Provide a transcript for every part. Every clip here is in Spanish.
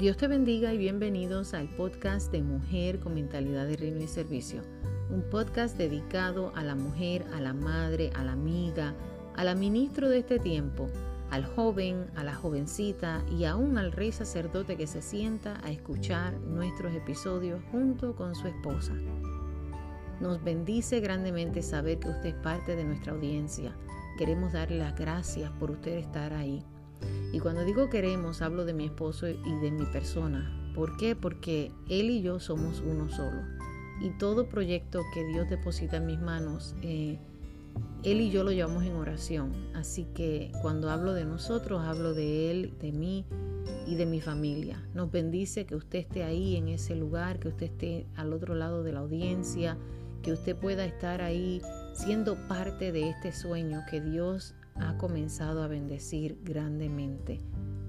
Dios te bendiga y bienvenidos al podcast de Mujer con Mentalidad de Reino y Servicio, un podcast dedicado a la mujer, a la madre, a la amiga, a la ministro de este tiempo, al joven, a la jovencita y aún al rey sacerdote que se sienta a escuchar nuestros episodios junto con su esposa. Nos bendice grandemente saber que usted es parte de nuestra audiencia. Queremos darle las gracias por usted estar ahí. Y cuando digo queremos, hablo de mi esposo y de mi persona. ¿Por qué? Porque él y yo somos uno solo. Y todo proyecto que Dios deposita en mis manos, eh, él y yo lo llevamos en oración. Así que cuando hablo de nosotros, hablo de él, de mí y de mi familia. Nos bendice que usted esté ahí en ese lugar, que usted esté al otro lado de la audiencia, que usted pueda estar ahí siendo parte de este sueño que Dios ha comenzado a bendecir grandemente.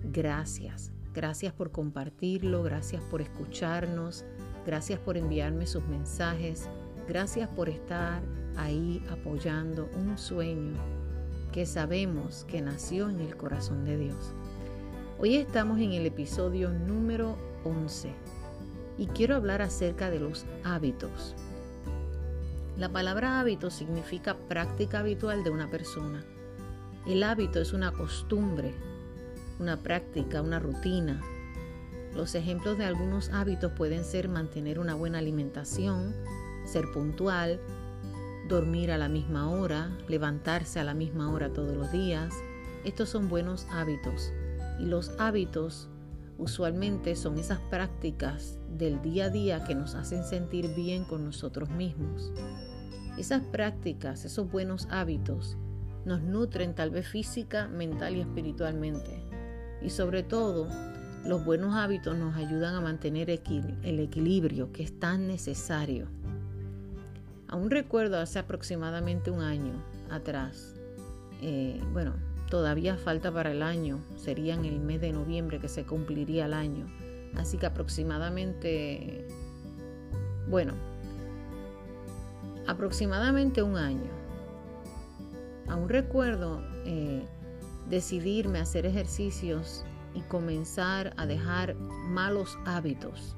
Gracias, gracias por compartirlo, gracias por escucharnos, gracias por enviarme sus mensajes, gracias por estar ahí apoyando un sueño que sabemos que nació en el corazón de Dios. Hoy estamos en el episodio número 11 y quiero hablar acerca de los hábitos. La palabra hábito significa práctica habitual de una persona. El hábito es una costumbre, una práctica, una rutina. Los ejemplos de algunos hábitos pueden ser mantener una buena alimentación, ser puntual, dormir a la misma hora, levantarse a la misma hora todos los días. Estos son buenos hábitos. Y los hábitos usualmente son esas prácticas del día a día que nos hacen sentir bien con nosotros mismos. Esas prácticas, esos buenos hábitos, nos nutren tal vez física, mental y espiritualmente. Y sobre todo, los buenos hábitos nos ayudan a mantener el equilibrio que es tan necesario. Aún recuerdo hace aproximadamente un año atrás, eh, bueno, todavía falta para el año, sería en el mes de noviembre que se cumpliría el año. Así que aproximadamente, bueno, aproximadamente un año Aún recuerdo eh, decidirme a hacer ejercicios y comenzar a dejar malos hábitos.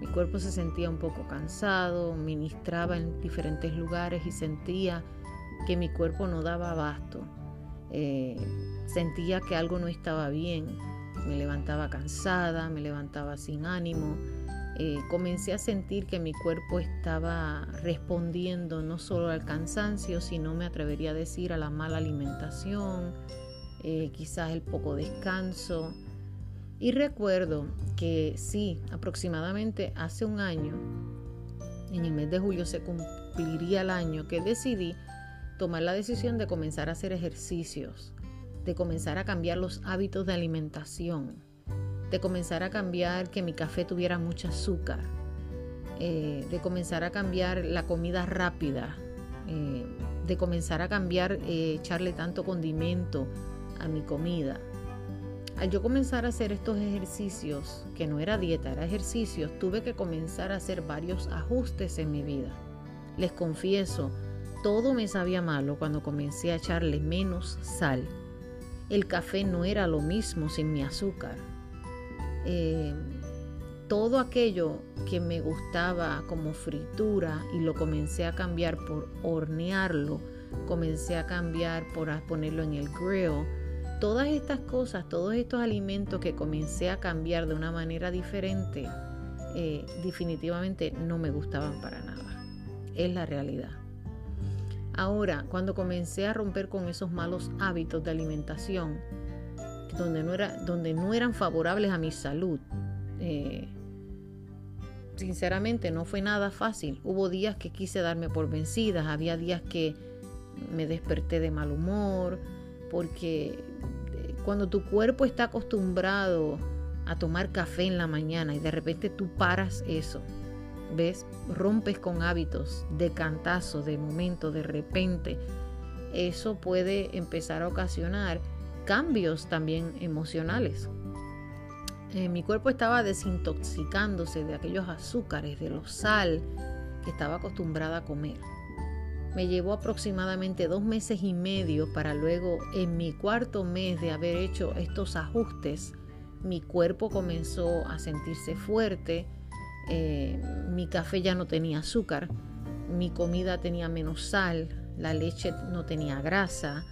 Mi cuerpo se sentía un poco cansado, ministraba en diferentes lugares y sentía que mi cuerpo no daba abasto. Eh, sentía que algo no estaba bien. Me levantaba cansada, me levantaba sin ánimo. Eh, comencé a sentir que mi cuerpo estaba respondiendo no solo al cansancio, sino me atrevería a decir a la mala alimentación, eh, quizás el poco descanso. Y recuerdo que sí, aproximadamente hace un año, en el mes de julio se cumpliría el año que decidí tomar la decisión de comenzar a hacer ejercicios, de comenzar a cambiar los hábitos de alimentación de comenzar a cambiar que mi café tuviera mucho azúcar, eh, de comenzar a cambiar la comida rápida, eh, de comenzar a cambiar eh, echarle tanto condimento a mi comida. Al yo comenzar a hacer estos ejercicios, que no era dieta, era ejercicios, tuve que comenzar a hacer varios ajustes en mi vida. Les confieso, todo me sabía malo cuando comencé a echarle menos sal. El café no era lo mismo sin mi azúcar. Eh, todo aquello que me gustaba como fritura y lo comencé a cambiar por hornearlo, comencé a cambiar por ponerlo en el grill. Todas estas cosas, todos estos alimentos que comencé a cambiar de una manera diferente, eh, definitivamente no me gustaban para nada. Es la realidad. Ahora, cuando comencé a romper con esos malos hábitos de alimentación, donde no, era, donde no eran favorables a mi salud. Eh, sinceramente no fue nada fácil. Hubo días que quise darme por vencidas, había días que me desperté de mal humor, porque eh, cuando tu cuerpo está acostumbrado a tomar café en la mañana y de repente tú paras eso, ¿ves? Rompes con hábitos de cantazo, de momento, de repente, eso puede empezar a ocasionar cambios también emocionales. Eh, mi cuerpo estaba desintoxicándose de aquellos azúcares, de los sal que estaba acostumbrada a comer. Me llevó aproximadamente dos meses y medio para luego, en mi cuarto mes de haber hecho estos ajustes, mi cuerpo comenzó a sentirse fuerte, eh, mi café ya no tenía azúcar, mi comida tenía menos sal, la leche no tenía grasa.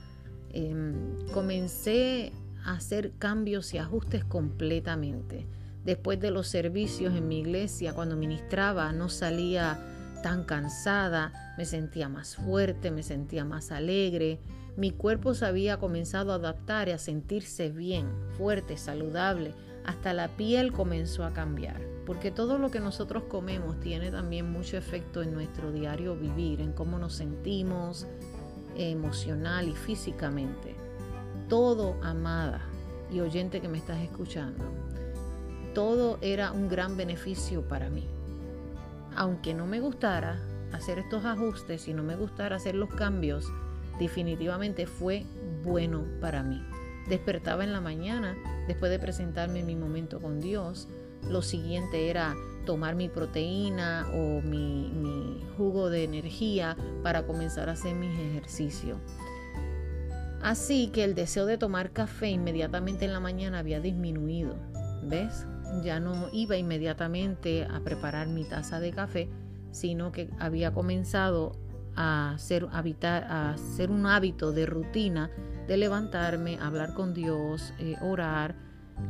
Em, comencé a hacer cambios y ajustes completamente. Después de los servicios en mi iglesia, cuando ministraba, no salía tan cansada, me sentía más fuerte, me sentía más alegre. Mi cuerpo se había comenzado a adaptar y a sentirse bien, fuerte, saludable. Hasta la piel comenzó a cambiar, porque todo lo que nosotros comemos tiene también mucho efecto en nuestro diario vivir, en cómo nos sentimos emocional y físicamente. Todo, amada y oyente que me estás escuchando, todo era un gran beneficio para mí. Aunque no me gustara hacer estos ajustes y no me gustara hacer los cambios, definitivamente fue bueno para mí. Despertaba en la mañana después de presentarme en mi momento con Dios. Lo siguiente era tomar mi proteína o mi, jugo de energía para comenzar a hacer mis ejercicios. Así que el deseo de tomar café inmediatamente en la mañana había disminuido. ¿Ves? ya no iba inmediatamente a preparar mi taza de café, sino que había comenzado a hacer, a hacer un hábito de rutina de levantarme, hablar con Dios, eh, orar,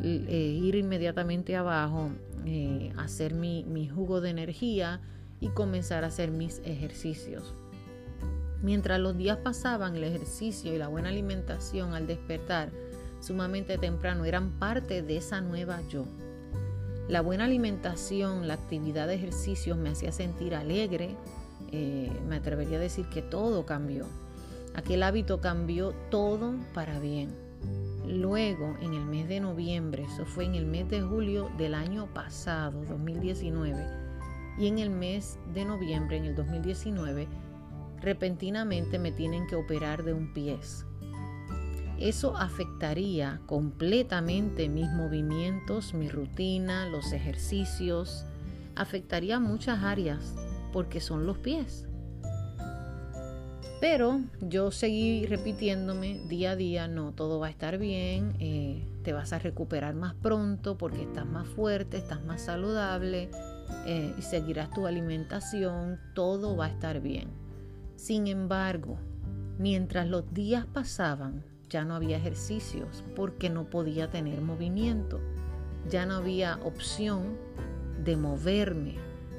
eh, ir inmediatamente abajo, eh, hacer mi, mi jugo de energía y comenzar a hacer mis ejercicios. Mientras los días pasaban, el ejercicio y la buena alimentación al despertar sumamente temprano eran parte de esa nueva yo. La buena alimentación, la actividad de ejercicios me hacía sentir alegre. Eh, me atrevería a decir que todo cambió. Aquel hábito cambió todo para bien. Luego, en el mes de noviembre, eso fue en el mes de julio del año pasado, 2019, y en el mes de noviembre, en el 2019, repentinamente me tienen que operar de un pie eso afectaría completamente mis movimientos, mi rutina, los ejercicios, afectaría muchas áreas porque son los pies. Pero yo seguí repitiéndome día a día, no, todo va a estar bien, eh, te vas a recuperar más pronto porque estás más fuerte, estás más saludable eh, y seguirás tu alimentación, todo va a estar bien. Sin embargo, mientras los días pasaban, ya no había ejercicios porque no podía tener movimiento. Ya no había opción de moverme,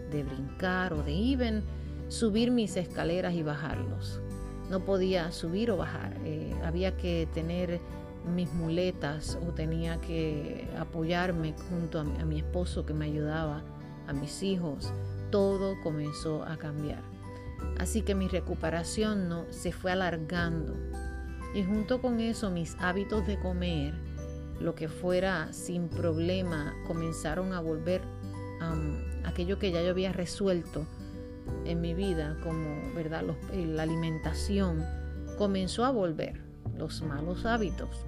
de brincar o de even subir mis escaleras y bajarlos. No podía subir o bajar. Eh, había que tener mis muletas o tenía que apoyarme junto a mi, esposo que me ayudaba, a mis hijos. Todo comenzó a cambiar. Así que mi recuperación no se fue alargando y junto con eso mis hábitos de comer, lo que fuera sin problema, comenzaron a volver aquello que ya yo había resuelto en mi vida, como verdad eh, la alimentación, comenzó a volver los malos hábitos.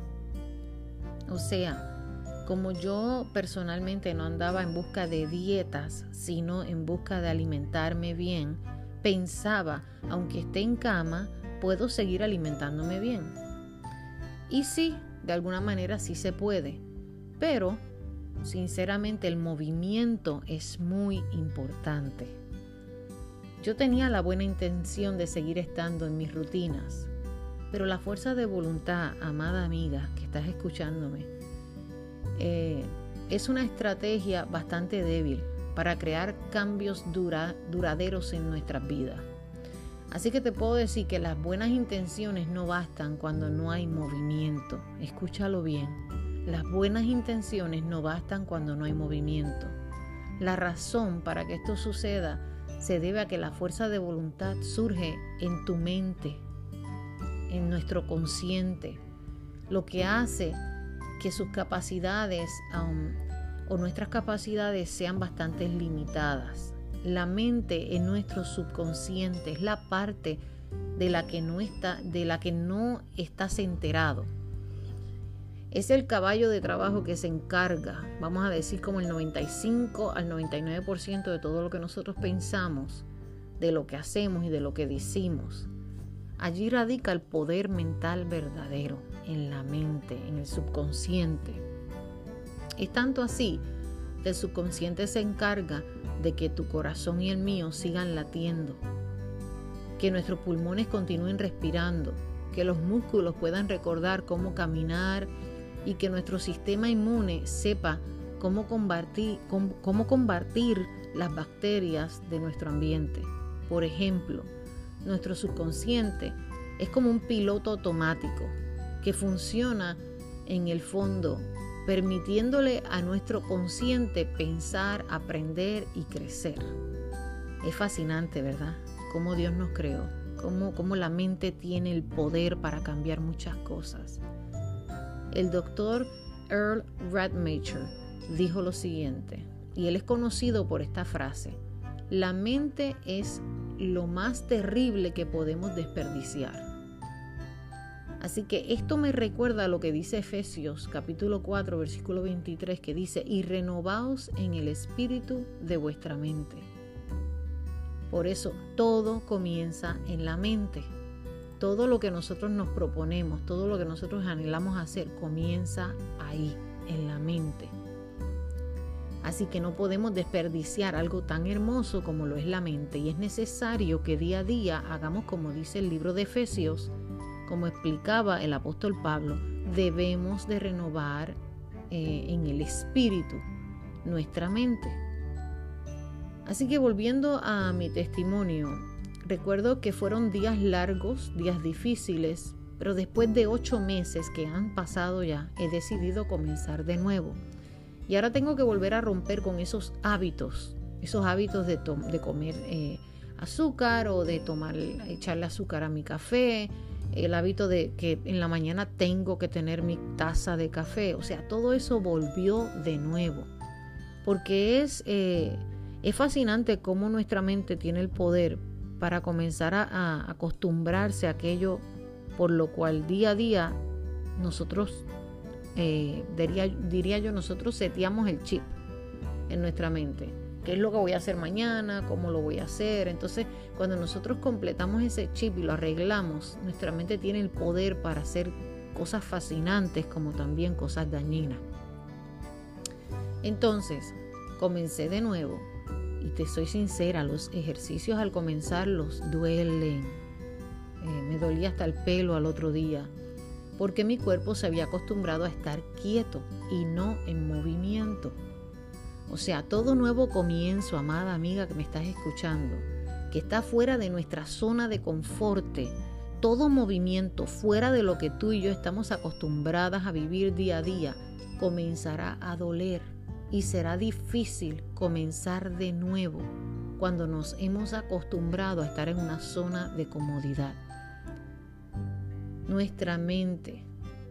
O sea, como yo personalmente no andaba en busca de dietas, sino en busca de alimentarme bien, pensaba, aunque esté en cama, puedo seguir alimentándome bien. Y sí, de alguna manera sí se puede, pero sinceramente el movimiento es muy importante. Yo tenía la buena intención de seguir estando en mis rutinas, pero la fuerza de voluntad, amada amiga que estás escuchándome, eh, es una estrategia bastante débil para crear cambios duraderos en nuestras vidas. Así que te puedo decir que las buenas intenciones no bastan cuando no hay movimiento. Escúchalo bien. Las buenas intenciones no bastan cuando no hay movimiento. La razón para que esto suceda se debe a que la fuerza de voluntad surge en tu mente, en nuestro consciente, lo que hace que sus capacidades um, o nuestras capacidades sean bastante limitadas. La mente en nuestro subconsciente es la parte de la que no está, de la que no estás enterado. Es el caballo de trabajo que se encarga, vamos a decir como el 95 al 99% de todo lo que nosotros pensamos, de lo que hacemos y de lo que decimos. Allí radica el poder mental verdadero, en la mente, en el subconsciente. Es tanto así que el subconsciente se encarga de que tu corazón y el mío sigan latiendo, que nuestros pulmones continúen respirando, que los músculos puedan recordar cómo caminar y que nuestro sistema inmune sepa cómo combatir, cómo, combatir las bacterias de nuestro ambiente. Por ejemplo, nuestro subconsciente es como un piloto automático que funciona en el fondo, permitiéndole a nuestro consciente pensar, aprender y crecer. Es fascinante, ¿verdad? Cómo Dios nos creó, cómo, cómo la mente tiene el poder para cambiar muchas cosas. El doctor Earl Radmacher dijo lo siguiente, y él es conocido por esta frase, la mente es lo más terrible que podemos desperdiciar. Así que esto me recuerda a lo que dice Efesios capítulo 4 versículo 23 que dice, y renovaos en el espíritu de vuestra mente. Por eso todo comienza en la mente. Todo lo que nosotros nos proponemos, todo lo que nosotros anhelamos hacer, comienza ahí, en la mente. Así que no podemos desperdiciar algo tan hermoso como lo es la mente y es necesario que día a día hagamos como dice el libro de Efesios, como explicaba el apóstol Pablo, debemos de renovar eh, en el espíritu nuestra mente. Así que volviendo a mi testimonio, recuerdo que fueron días largos, días difíciles, pero después de ocho meses que han pasado ya, he decidido comenzar de nuevo. Y ahora tengo que volver a romper con esos hábitos, esos hábitos de, de comer eh, azúcar o de tomar, echarle azúcar a mi café, el hábito de que en la mañana tengo que tener mi taza de café. O sea, todo eso volvió de nuevo. Porque es, eh, es fascinante cómo nuestra mente tiene el poder para comenzar a, acostumbrarse a aquello por lo cual día a día nosotros, eh, diría, diría yo, nosotros seteamos el chip en nuestra mente qué es lo que voy a hacer mañana, cómo lo voy a hacer. Entonces, cuando nosotros completamos ese chip y lo arreglamos, nuestra mente tiene el poder para hacer cosas fascinantes como también cosas dañinas. Entonces, comencé de nuevo y te soy sincera, los ejercicios al comenzar los duelen. Eh, me dolía hasta el pelo al otro día porque mi cuerpo se había acostumbrado a estar quieto y no en movimiento. O sea, todo nuevo comienzo, amada amiga que me estás escuchando, que está fuera de nuestra zona de confort, todo movimiento fuera de lo que tú y yo estamos acostumbradas a vivir día a día, comenzará a doler y será difícil comenzar de nuevo cuando nos hemos acostumbrado a estar en una zona de comodidad. Nuestra mente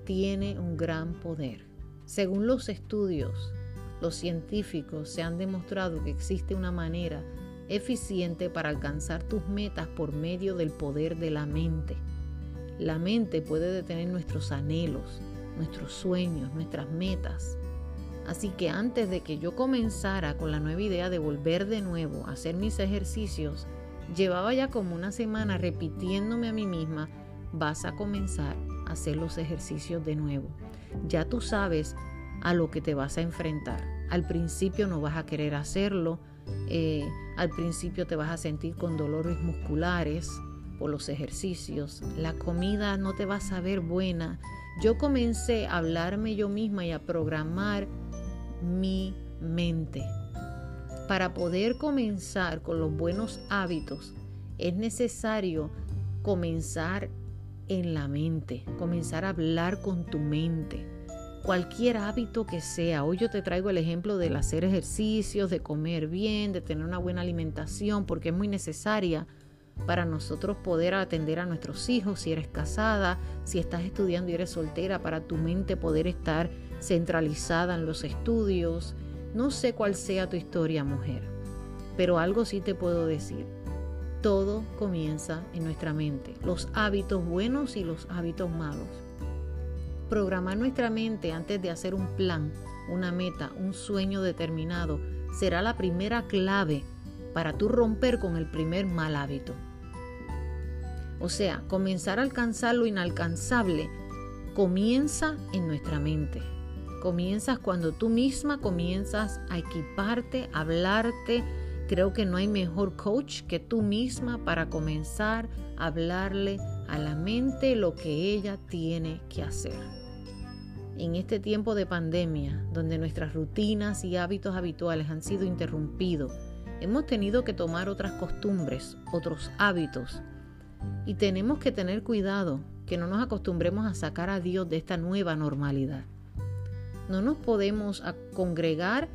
tiene un gran poder. Según los estudios, los científicos se han demostrado que existe una manera eficiente para alcanzar tus metas por medio del poder de la mente. La mente puede detener nuestros anhelos, nuestros sueños, nuestras metas. Así que antes de que yo comenzara con la nueva idea de volver de nuevo a hacer mis ejercicios, llevaba ya como una semana repitiéndome a mí misma, vas a comenzar a hacer los ejercicios de nuevo. Ya tú sabes a lo que te vas a enfrentar. Al principio no vas a querer hacerlo, eh, al principio te vas a sentir con dolores musculares por los ejercicios, la comida no te va a saber buena. Yo comencé a hablarme yo misma y a programar mi mente. Para poder comenzar con los buenos hábitos es necesario comenzar en la mente, comenzar a hablar con tu mente cualquier hábito que sea. Hoy yo te traigo el ejemplo del hacer ejercicios, de comer bien, de tener una buena alimentación, porque es muy necesaria para nosotros poder atender a nuestros hijos, si eres casada, si estás estudiando y eres soltera, para tu mente poder estar centralizada en los estudios. No sé cuál sea tu historia, mujer, pero algo sí te puedo decir. Todo comienza en nuestra mente, los hábitos buenos y los hábitos malos. Programar nuestra mente antes de hacer un plan, una meta, un sueño determinado será la primera clave para tú romper con el primer mal hábito. O sea, comenzar a alcanzar lo inalcanzable comienza en nuestra mente. Comienzas cuando tú misma comienzas a equiparte, a hablarte. Creo que no hay mejor coach que tú misma para comenzar a hablarle a la mente lo que ella tiene que hacer. En este tiempo de pandemia, donde nuestras rutinas y hábitos habituales han sido interrumpidos, hemos tenido que tomar otras costumbres, otros hábitos. Y tenemos que tener cuidado que no nos acostumbremos a sacar a Dios de esta nueva normalidad. No nos podemos congregar,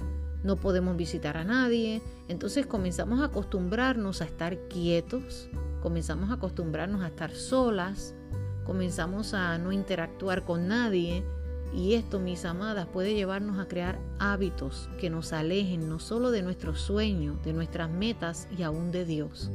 no podemos visitar a nadie, entonces comenzamos a acostumbrarnos a estar quietos, comenzamos a acostumbrarnos a estar solas, comenzamos a no interactuar con nadie y esto, mis amadas, puede llevarnos a crear hábitos que nos alejen no solo de nuestros sueños, de nuestras metas y aún de Dios.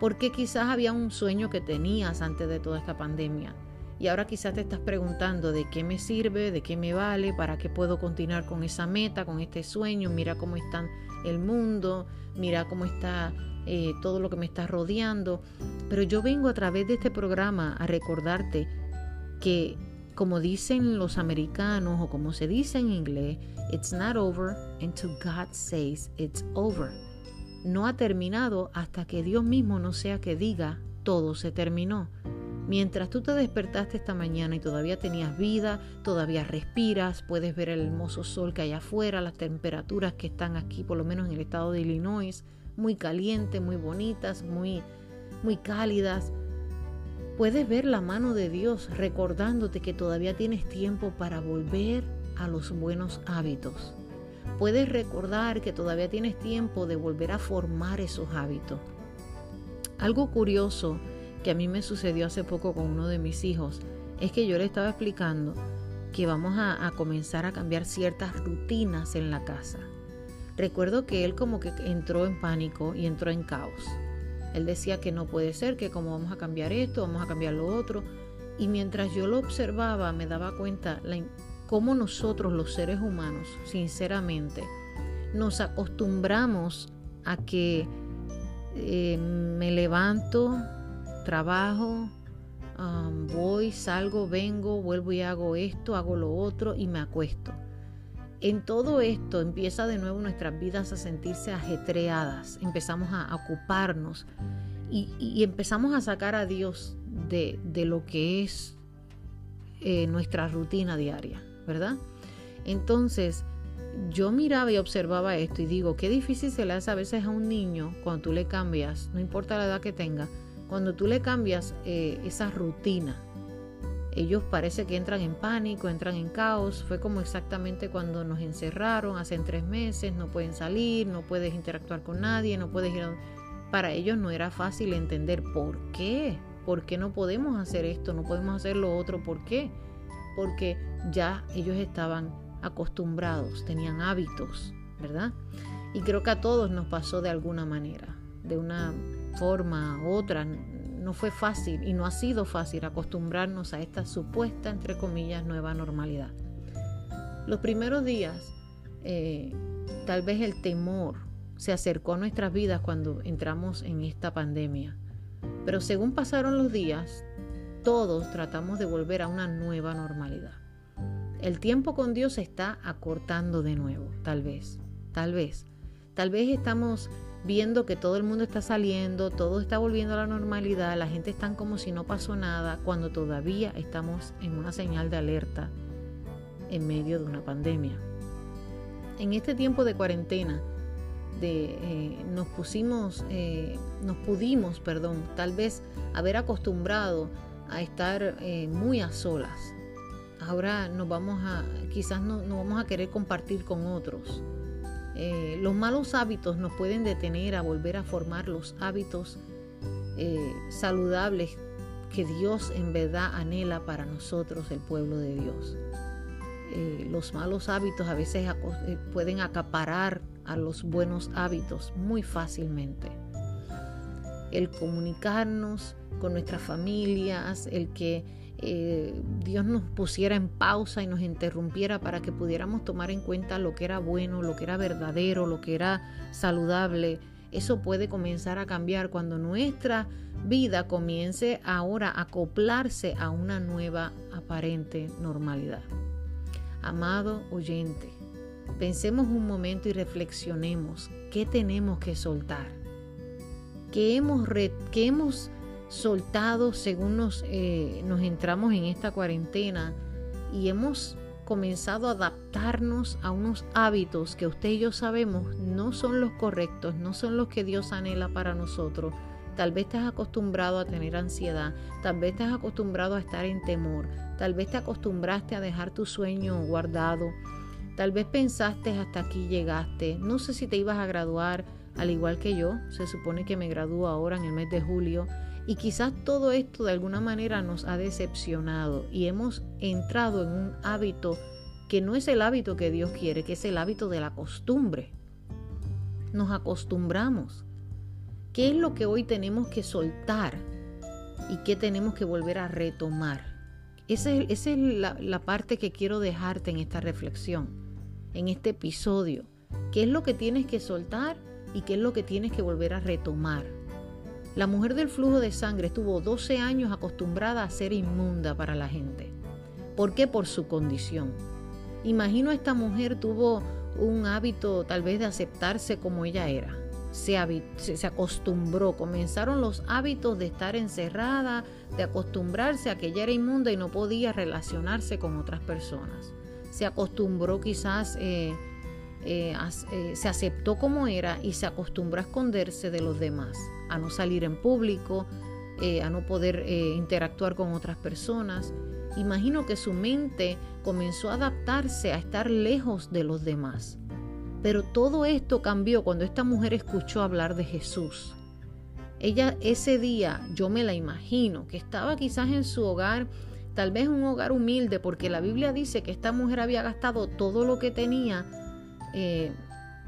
Porque quizás había un sueño que tenías antes de toda esta pandemia y ahora quizás te estás preguntando de qué me sirve, de qué me vale, para qué puedo continuar con esa meta, con este sueño, mira cómo está el mundo, mira cómo está eh, todo lo que me está rodeando. Pero yo vengo a través de este programa a recordarte que como dicen los americanos o como se dice en inglés, it's not over until God says it's over. No ha terminado hasta que Dios mismo no sea que diga todo se terminó. Mientras tú te despertaste esta mañana y todavía tenías vida, todavía respiras, puedes ver el hermoso sol que hay afuera, las temperaturas que están aquí, por lo menos en el estado de Illinois, muy calientes, muy bonitas, muy, muy cálidas. Puedes ver la mano de Dios recordándote que todavía tienes tiempo para volver a los buenos hábitos. Puedes recordar que todavía tienes tiempo de volver a formar esos hábitos. Algo curioso que a mí me sucedió hace poco con uno de mis hijos es que yo le estaba explicando que vamos a, a comenzar a cambiar ciertas rutinas en la casa. Recuerdo que él como que entró en pánico y entró en caos. Él decía que no puede ser, que como vamos a cambiar esto, vamos a cambiar lo otro. Y mientras yo lo observaba, me daba cuenta cómo nosotros los seres humanos, sinceramente, nos acostumbramos a que eh, me levanto, trabajo, voy, salgo, vengo, vuelvo y hago esto, hago lo otro y me acuesto. En todo esto empieza de nuevo nuestras vidas a sentirse ajetreadas, empezamos a ocuparnos y, empezamos a sacar a Dios de, lo que es eh, nuestra rutina diaria, ¿verdad? Entonces, yo miraba y observaba esto y digo, qué difícil se le hace a veces a un niño cuando tú le cambias, no importa la edad que tenga, cuando tú le cambias eh, esa rutina ellos parece que entran en pánico, entran en caos. Fue como exactamente cuando nos encerraron hace tres meses, no pueden salir, no puedes interactuar con nadie, no puedes ir a... Para ellos no era fácil entender por qué, por qué no podemos hacer esto, no podemos hacer lo otro, ¿por qué? Porque ya ellos estaban acostumbrados, tenían hábitos, ¿verdad? Y creo que a todos nos pasó de alguna manera, de una forma u otra, no fue fácil y no ha sido fácil acostumbrarnos a esta supuesta, entre comillas, nueva normalidad. Los primeros días, eh, tal vez el temor se acercó a nuestras vidas cuando entramos en esta pandemia. Pero según pasaron los días, todos tratamos de volver a una nueva normalidad. El tiempo con Dios se está acortando de nuevo, tal vez, tal vez. Tal vez estamos viendo que todo el mundo está saliendo, todo está volviendo a la normalidad, la gente está como si no pasó nada, cuando todavía estamos en una señal de alerta en medio de una pandemia. En este tiempo de cuarentena, de, eh, nos pusimos, eh, nos pudimos, perdón, tal vez haber acostumbrado a estar eh, muy a solas. Ahora nos vamos a, quizás no, no vamos a querer compartir con otros eh, los malos hábitos nos pueden detener a volver a formar los hábitos eh, saludables que Dios en verdad anhela para nosotros, el pueblo de Dios. Eh, los malos hábitos a veces pueden acaparar a los buenos hábitos muy fácilmente. El comunicarnos con nuestras familias, el que eh, Dios nos pusiera en pausa y nos interrumpiera para que pudiéramos tomar en cuenta lo que era bueno, lo que era verdadero, lo que era saludable. Eso puede comenzar a cambiar cuando nuestra vida comience ahora a acoplarse a una nueva aparente normalidad. Amado oyente, pensemos un momento y reflexionemos qué tenemos que soltar, qué hemos, hemos soltado según nos, eh, nos entramos en esta cuarentena y hemos comenzado a adaptarnos a unos hábitos que usted y yo sabemos no son los correctos, no son los que Dios anhela para nosotros. Tal vez estás acostumbrado a tener ansiedad, tal vez estás acostumbrado a estar en temor, tal vez te acostumbraste a dejar tu sueño guardado, tal vez pensaste hasta aquí llegaste, no sé si te ibas a graduar al igual que yo, se supone que me gradúo ahora en el mes de julio, y quizás todo esto de alguna manera nos ha decepcionado y hemos entrado en un hábito que no es el hábito que Dios quiere, que es el hábito de la costumbre. Nos acostumbramos. ¿Qué es lo que hoy tenemos que soltar y qué tenemos que volver a retomar? Esa es, la, la parte que quiero dejarte en esta reflexión, en este episodio. ¿Qué es lo que tienes que soltar y qué es lo que tienes que volver a retomar? La mujer del flujo de sangre estuvo 12 años acostumbrada a ser inmunda para la gente. ¿Por qué? Por su condición. Imagino esta mujer tuvo un hábito tal vez de aceptarse como ella era. Se, se, acostumbró, comenzaron los hábitos de estar encerrada, de acostumbrarse a que ella era inmunda y no podía relacionarse con otras personas. Se acostumbró quizás, eh, eh, eh, se aceptó como era y se acostumbró a esconderse de los demás a no salir en público, eh, a no poder eh, interactuar con otras personas. Imagino que su mente comenzó a adaptarse a estar lejos de los demás. Pero todo esto cambió cuando esta mujer escuchó hablar de Jesús. Ella ese día, yo me la imagino, que estaba quizás en su hogar, tal vez un hogar humilde, porque la Biblia dice que esta mujer había gastado todo lo que tenía eh,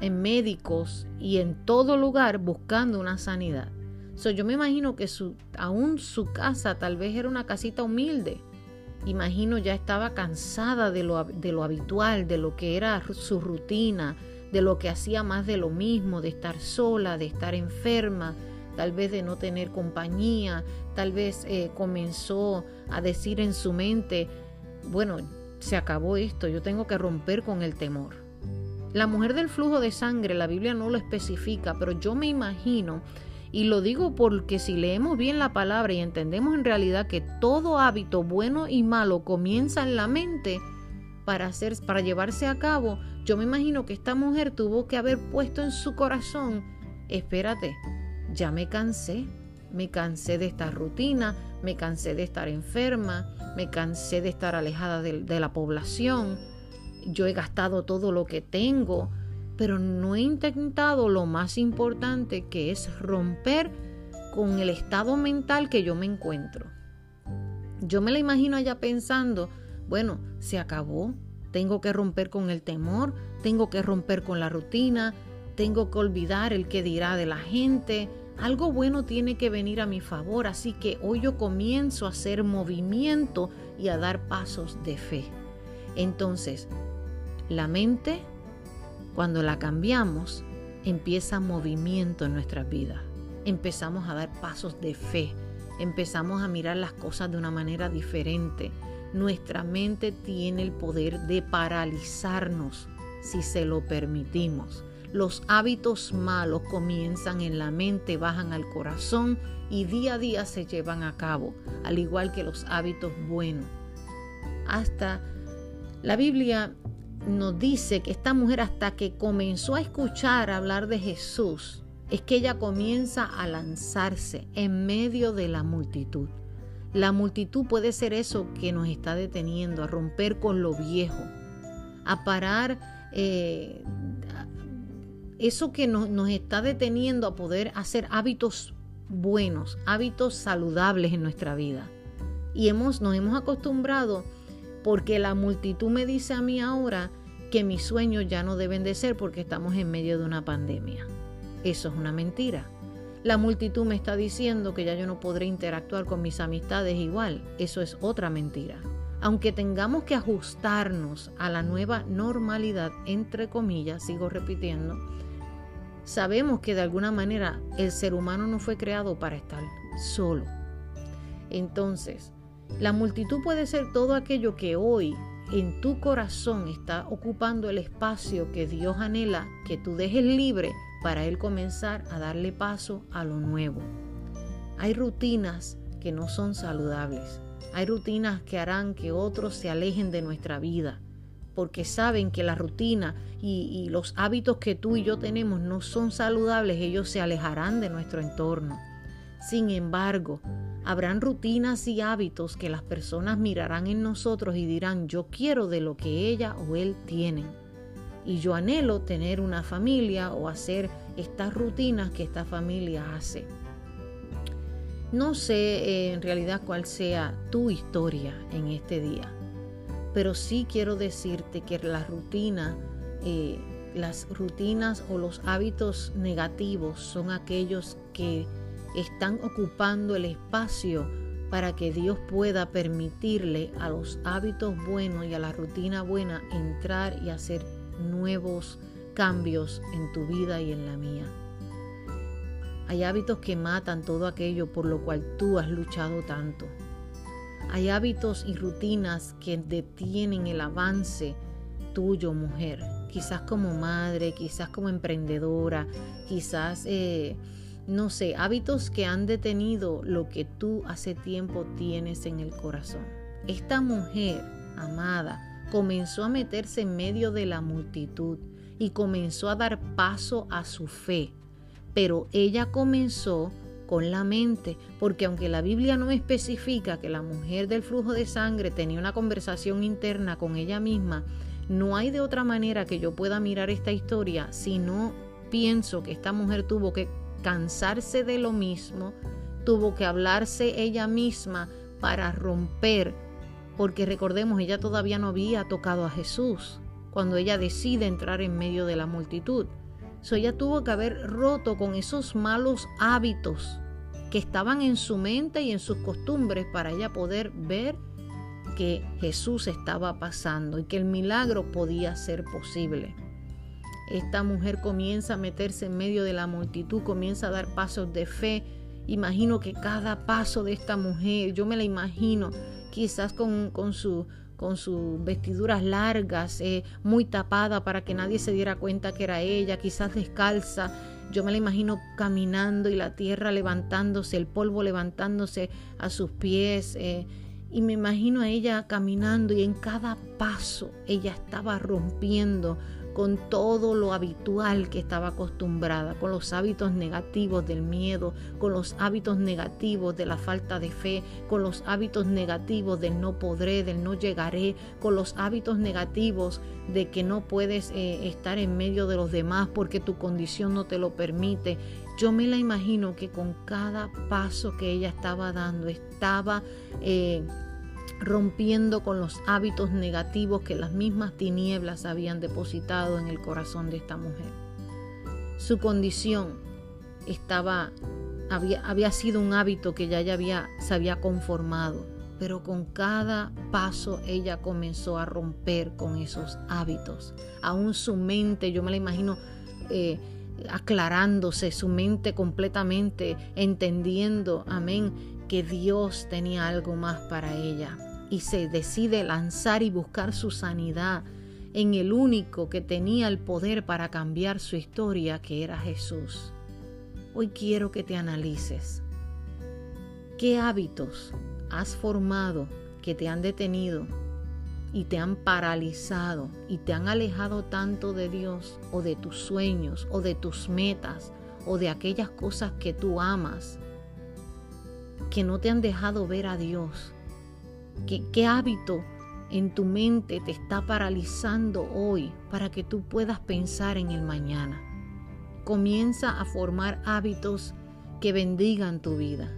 en médicos y en todo lugar buscando una sanidad. yo me imagino que su, aún su casa tal vez era una casita humilde. Imagino ya estaba cansada de lo, de lo habitual, de lo que era su rutina, de lo que hacía más de lo mismo, de estar sola, de estar enferma, tal vez de no tener compañía, tal vez eh, comenzó a decir en su mente, bueno, se acabó esto, yo tengo que romper con el temor. La mujer del flujo de sangre, la Biblia no lo especifica, pero yo me imagino, y lo digo porque si leemos bien la palabra y entendemos en realidad que todo hábito bueno y malo comienza en la mente para, hacer, para llevarse a cabo, yo me imagino que esta mujer tuvo que haber puesto en su corazón, espérate, ya me cansé, me cansé de esta rutina, me cansé de estar enferma, me cansé de estar alejada de, de la población yo he gastado todo lo que tengo, pero no he intentado lo más importante que es romper con el estado mental que yo me encuentro. Yo me la imagino allá pensando, bueno, se acabó, tengo que romper con el temor, tengo que romper con la rutina, tengo que olvidar el que dirá de la gente, algo bueno tiene que venir a mi favor, así que hoy yo comienzo a hacer movimiento y a dar pasos de fe. Entonces, la mente, cuando la cambiamos, empieza movimiento en nuestras vidas. Empezamos a dar pasos de fe, empezamos a mirar las cosas de una manera diferente. Nuestra mente tiene el poder de paralizarnos si se lo permitimos. Los hábitos malos comienzan en la mente, bajan al corazón y día a día se llevan a cabo, al igual que los hábitos buenos. Hasta la Biblia nos dice que esta mujer hasta que comenzó a escuchar hablar de Jesús, es que ella comienza a lanzarse en medio de la multitud. La multitud puede ser eso que nos está deteniendo, a romper con lo viejo, a parar eh, eso que nos, nos está deteniendo a poder hacer hábitos buenos, hábitos saludables en nuestra vida. Y hemos, nos hemos acostumbrado porque la multitud me dice a mí ahora que mis sueños ya no deben de ser porque estamos en medio de una pandemia. Eso es una mentira. La multitud me está diciendo que ya yo no podré interactuar con mis amistades igual. Eso es otra mentira. Aunque tengamos que ajustarnos a la nueva normalidad, entre comillas, sigo repitiendo, sabemos que de alguna manera el ser humano no fue creado para estar solo. Entonces, la multitud puede ser todo aquello que hoy en tu corazón está ocupando el espacio que Dios anhela que tú dejes libre para Él comenzar a darle paso a lo nuevo. Hay rutinas que no son saludables. Hay rutinas que harán que otros se alejen de nuestra vida, porque saben que la rutina y, y, los hábitos que tú y yo tenemos no son saludables, ellos se alejarán de nuestro entorno. Sin embargo, Habrán rutinas y hábitos que las personas mirarán en nosotros y dirán, yo quiero de lo que ella o él tienen. Y yo anhelo tener una familia o hacer estas rutinas que esta familia hace. No sé eh, en realidad cuál sea tu historia en este día, pero sí quiero decirte que la rutina, eh, las rutinas o los hábitos negativos son aquellos que están ocupando el espacio para que Dios pueda permitirle a los hábitos buenos y a la rutina buena entrar y hacer nuevos cambios en tu vida y en la mía. Hay hábitos que matan todo aquello por lo cual tú has luchado tanto. Hay hábitos y rutinas que detienen el avance tuyo, mujer. Quizás como madre, quizás como emprendedora, quizás eh, no sé, hábitos que han detenido lo que tú hace tiempo tienes en el corazón. Esta mujer, amada, comenzó a meterse en medio de la multitud y comenzó a dar paso a su fe. Pero ella comenzó con la mente, porque aunque la Biblia no especifica que la mujer del flujo de sangre tenía una conversación interna con ella misma, no hay de otra manera que yo pueda mirar esta historia si no pienso que esta mujer tuvo que cansarse de lo mismo, tuvo que hablarse ella misma para romper, porque recordemos, ella todavía no había tocado a Jesús cuando ella decide entrar en medio de la multitud. So, ella tuvo que haber roto con esos malos hábitos que estaban en su mente y en sus costumbres para ella poder ver que Jesús estaba pasando y que el milagro podía ser posible. Esta mujer comienza a meterse en medio de la multitud, comienza a dar pasos de fe. Imagino que cada paso de esta mujer, yo me la imagino quizás con, con su con sus vestiduras largas, eh, muy tapada para que nadie se diera cuenta que era ella, quizás descalza. Yo me la imagino caminando y la tierra levantándose, el polvo levantándose a sus pies. Eh, y me imagino a ella caminando y en cada paso ella estaba rompiendo con todo lo habitual que estaba acostumbrada, con los hábitos negativos del miedo, con los hábitos negativos de la falta de fe, con los hábitos negativos del no podré, del no llegaré, con los hábitos negativos de que no puedes eh, estar en medio de los demás porque tu condición no te lo permite. Yo me la imagino que con cada paso que ella estaba dando estaba... Eh, rompiendo con los hábitos negativos que las mismas tinieblas habían depositado en el corazón de esta mujer. Su condición estaba, había, había sido un hábito que ya, ya había, se había conformado, pero con cada paso ella comenzó a romper con esos hábitos. Aún su mente, yo me la imagino eh, aclarándose, su mente completamente entendiendo, amén, que Dios tenía algo más para ella y se decide lanzar y buscar su sanidad en el único que tenía el poder para cambiar su historia, que era Jesús. Hoy quiero que te analices. ¿Qué hábitos has formado que te han detenido y te han paralizado y te han alejado tanto de Dios o de tus sueños o de tus metas o de aquellas cosas que tú amas que no te han dejado ver a Dios ¿Qué, hábito en tu mente te está paralizando hoy para que tú puedas pensar en el mañana? Comienza a formar hábitos que bendigan tu vida.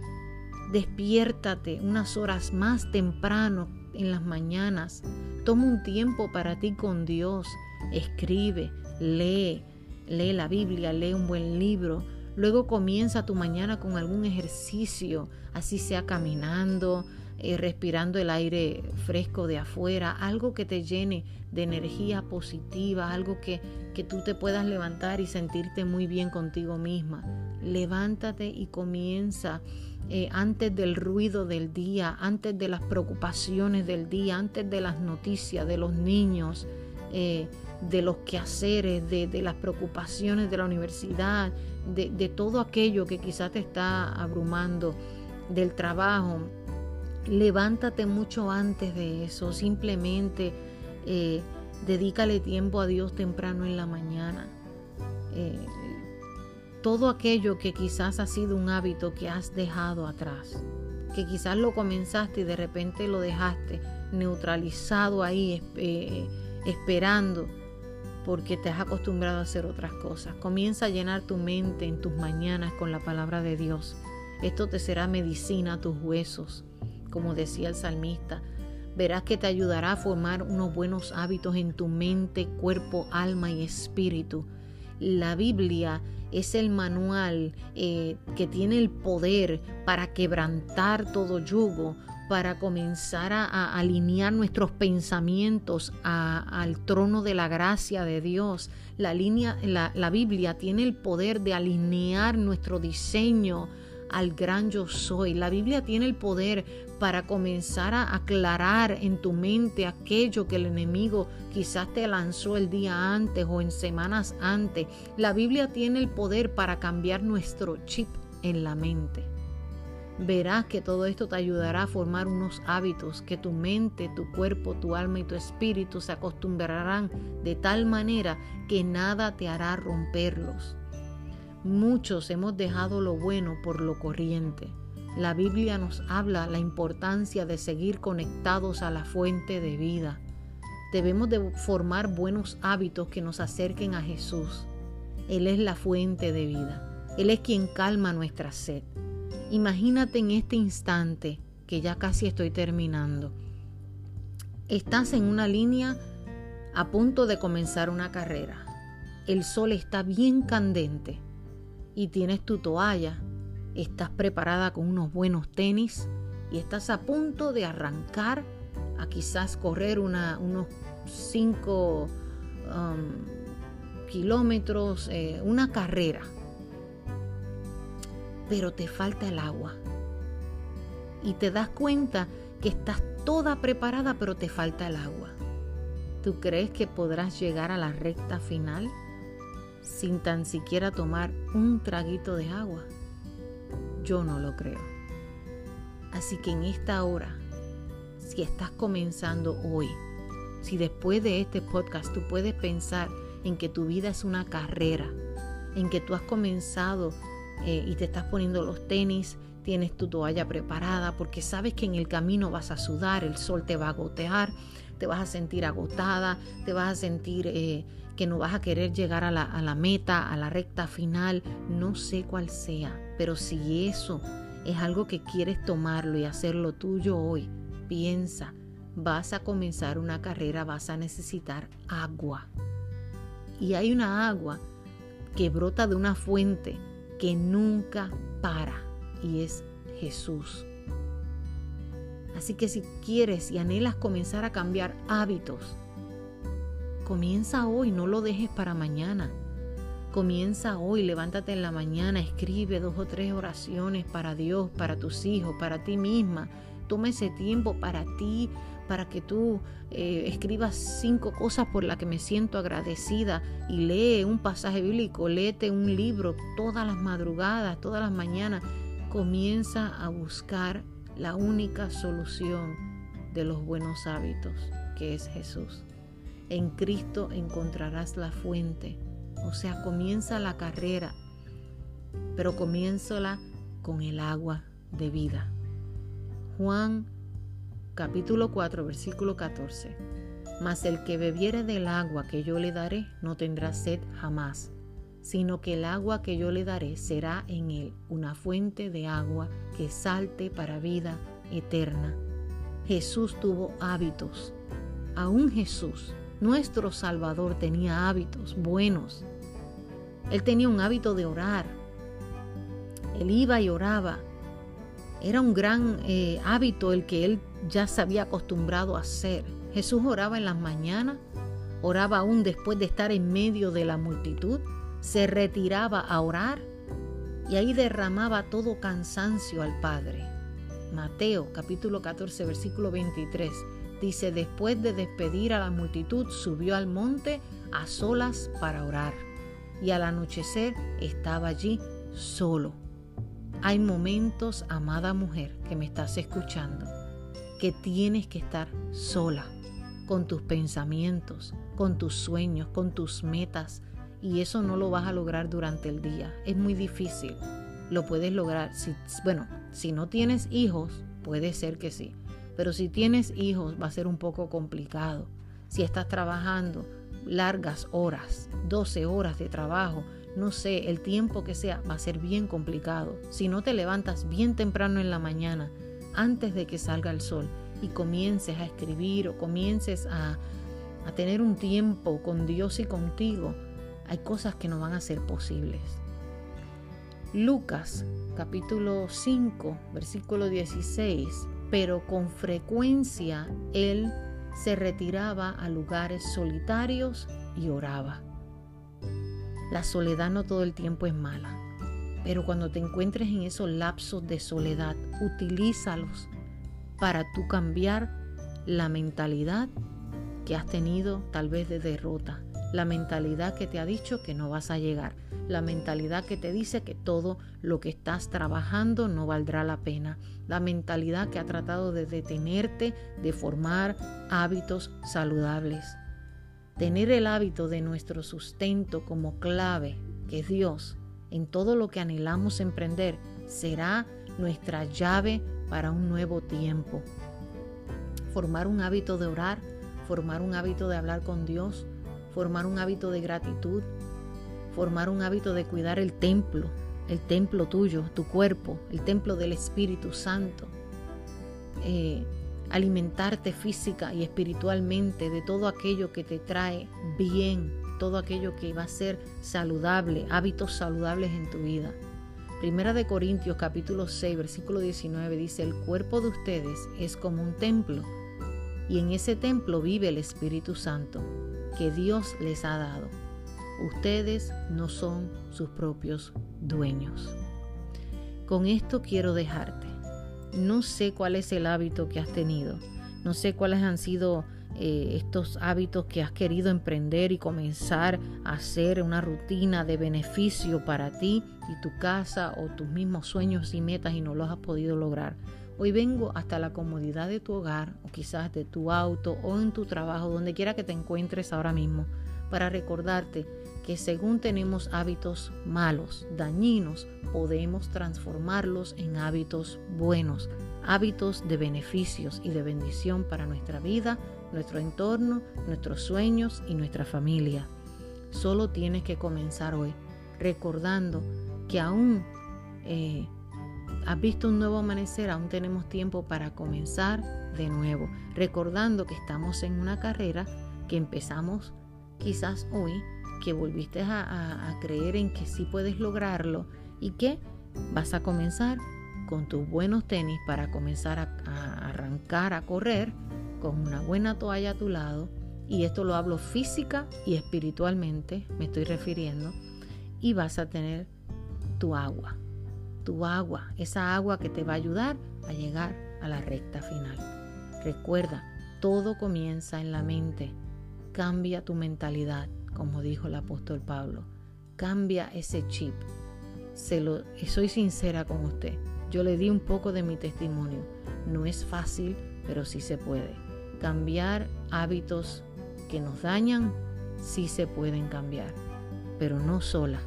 Despiértate unas horas más temprano en las mañanas. Toma un tiempo para ti con Dios. Escribe, lee, lee la Biblia, lee un buen libro. Luego comienza tu mañana con algún ejercicio, así sea caminando, eh, respirando el aire fresco de afuera, algo que te llene de energía positiva, algo que, que tú te puedas levantar y sentirte muy bien contigo misma. levántate y comienza eh, antes del ruido del día, antes de las preocupaciones del día, antes de las noticias de los niños, eh, de los quehaceres, de, de, las preocupaciones de la universidad, de, de todo aquello que quizás te está abrumando, del trabajo. Levántate mucho antes de eso, simplemente eh, dedícale tiempo a Dios temprano en la mañana. Eh, todo aquello que quizás ha sido un hábito que has dejado atrás, que quizás lo comenzaste y de repente lo dejaste neutralizado ahí, eh, esperando, porque te has acostumbrado a hacer otras cosas. Comienza a llenar tu mente en tus mañanas con la palabra de Dios. Esto te será medicina a tus huesos, como decía el salmista. Verás que te ayudará a formar unos buenos hábitos en tu mente, cuerpo, alma y espíritu. La Biblia es el manual eh, que tiene el poder para quebrantar todo yugo, para comenzar a, alinear nuestros pensamientos al trono de la gracia de Dios. La, Biblia tiene el poder de alinear nuestro diseño al gran yo soy. La Biblia tiene el poder para comenzar a aclarar en tu mente aquello que el enemigo quizás te lanzó el día antes o en semanas antes. La Biblia tiene el poder para cambiar nuestro chip en la mente. Verás que todo esto te ayudará a formar unos hábitos que tu mente, tu cuerpo, tu alma y tu espíritu se acostumbrarán de tal manera que nada te hará romperlos. Muchos hemos dejado lo bueno por lo corriente. La Biblia nos habla la importancia de seguir conectados a la fuente de vida. Debemos de formar buenos hábitos que nos acerquen a Jesús. Él es la fuente de vida. Él es quien calma nuestra sed. Imagínate en este instante, que ya casi estoy terminando. Estás en una línea a punto de comenzar una carrera. El sol está bien candente y tienes tu toalla, estás preparada con unos buenos tenis y estás a punto de arrancar a quizás correr unos 5 um, kilómetros, eh, una carrera, pero te falta el agua. Y te das cuenta que estás toda preparada, pero te falta el agua. ¿Tú crees que podrás llegar a la recta final? Sin tan siquiera tomar un traguito de agua? Yo no lo creo. Así que en esta hora, si estás comenzando hoy, si después de este podcast tú puedes pensar en que tu vida es una carrera, en que tú has comenzado eh, y te estás poniendo los tenis, tienes tu toalla preparada porque sabes que en el camino vas a sudar, el sol te va a gotear, te vas a sentir agotada, te vas a sentir eh, que no vas a querer llegar a la, a la meta, a la recta final, no sé cuál sea, pero si eso es algo que quieres tomarlo y hacerlo tuyo hoy, piensa, vas a comenzar una carrera, vas a necesitar agua. Y hay una agua que brota de una fuente que nunca para y es Jesús. Así que si quieres y anhelas comenzar a cambiar hábitos, comienza hoy, no lo dejes para mañana. Comienza hoy, levántate en la mañana, escribe dos o tres oraciones para Dios, para tus hijos, para ti misma. Toma ese tiempo para ti, para que tú eh, escribas cinco cosas por las que me siento agradecida y lee un pasaje bíblico, léete un libro todas las madrugadas, todas las mañanas. Comienza a buscar la única solución de los buenos hábitos, que es Jesús. En Cristo encontrarás la fuente, o sea, comienza la carrera, pero comiénzala con el agua de vida. Juan capítulo 4, versículo 14. Mas el que bebiere del agua que yo le daré no tendrá sed jamás sino que el agua que yo le daré será en él una fuente de agua que salte para vida eterna. Jesús tuvo hábitos. Aún Jesús, nuestro Salvador, tenía hábitos buenos. Él tenía un hábito de orar. Él iba y oraba. Era un gran eh, hábito el que él ya se había acostumbrado a hacer. Jesús oraba en las mañanas, oraba aún después de estar en medio de la multitud se retiraba a orar y ahí derramaba todo cansancio al Padre. Mateo capítulo 14 versículo 23 dice, después de despedir a la multitud, subió al monte a solas para orar y al anochecer estaba allí solo. Hay momentos, amada mujer, que me estás escuchando, que tienes que estar sola con tus pensamientos, con tus sueños, con tus metas, y eso no lo vas a lograr durante el día. Es muy difícil. Lo puedes lograr. Si, bueno, si no tienes hijos, puede ser que sí. Pero si tienes hijos, va a ser un poco complicado. Si estás trabajando largas horas, 12 horas de trabajo, no sé, el tiempo que sea, va a ser bien complicado. Si no te levantas bien temprano en la mañana, antes de que salga el sol, y comiences a escribir o comiences a, a tener un tiempo con Dios y contigo, hay cosas que no van a ser posibles. Lucas capítulo 5, versículo 16, pero con frecuencia él se retiraba a lugares solitarios y oraba. La soledad no todo el tiempo es mala, pero cuando te encuentres en esos lapsos de soledad, utilízalos para tú cambiar la mentalidad que has tenido tal vez de derrota, la mentalidad que te ha dicho que no vas a llegar, la mentalidad que te dice que todo lo que estás trabajando no valdrá la pena, la mentalidad que ha tratado de detenerte de formar hábitos saludables. Tener el hábito de nuestro sustento como clave, que es Dios, en todo lo que anhelamos emprender, será nuestra llave para un nuevo tiempo. Formar un hábito de orar, formar un hábito de hablar con Dios, formar un hábito de gratitud, formar un hábito de cuidar el templo, el templo tuyo, tu cuerpo, el templo del Espíritu Santo. Eh, alimentarte física y espiritualmente de todo aquello que te trae bien, todo aquello que va a ser saludable, hábitos saludables en tu vida. Primera de Corintios capítulo 6 versículo 19 dice, el cuerpo de ustedes es como un templo y en ese templo vive el Espíritu Santo que Dios les ha dado. Ustedes no son sus propios dueños. Con esto quiero dejarte. No sé cuál es el hábito que has tenido. No sé cuáles han sido eh, estos hábitos que has querido emprender y comenzar a hacer una rutina de beneficio para ti y tu casa o tus mismos sueños y metas y no los has podido lograr. Hoy vengo hasta la comodidad de tu hogar o quizás de tu auto o en tu trabajo, donde quiera que te encuentres ahora mismo, para recordarte que según tenemos hábitos malos, dañinos, podemos transformarlos en hábitos buenos, hábitos de beneficios y de bendición para nuestra vida, nuestro entorno, nuestros sueños y nuestra familia. Solo tienes que comenzar hoy, recordando que aún eh, has visto un nuevo amanecer, aún tenemos tiempo para comenzar de nuevo, recordando que estamos en una carrera que empezamos quizás hoy, que volviste a, creer en que sí puedes lograrlo y que vas a comenzar con tus buenos tenis para comenzar a, arrancar a correr con una buena toalla a tu lado. Y esto lo hablo física y espiritualmente, me estoy refiriendo. Y vas a tener tu agua tu agua, esa agua que te va a ayudar a llegar a la recta final. Recuerda, todo comienza en la mente. Cambia tu mentalidad, como dijo el apóstol Pablo. Cambia ese chip. Se lo, soy sincera con usted. Yo le di un poco de mi testimonio. No es fácil, pero sí se puede. Cambiar hábitos que nos dañan, sí se pueden cambiar, pero no sola.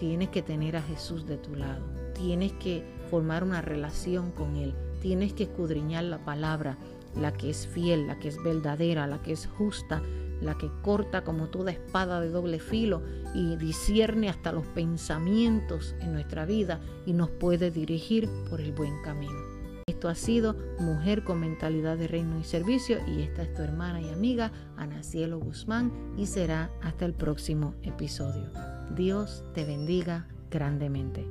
Tienes que tener a Jesús de tu lado tienes que formar una relación con Él, tienes que escudriñar la palabra, la que es fiel, la que es verdadera, la que es justa, la que corta como toda espada de doble filo y discierne hasta los pensamientos en nuestra vida y nos puede dirigir por el buen camino. Esto ha sido Mujer con Mentalidad de Reino y Servicio y esta es tu hermana y amiga Ana Cielo Guzmán y será hasta el próximo episodio. Dios te bendiga grandemente.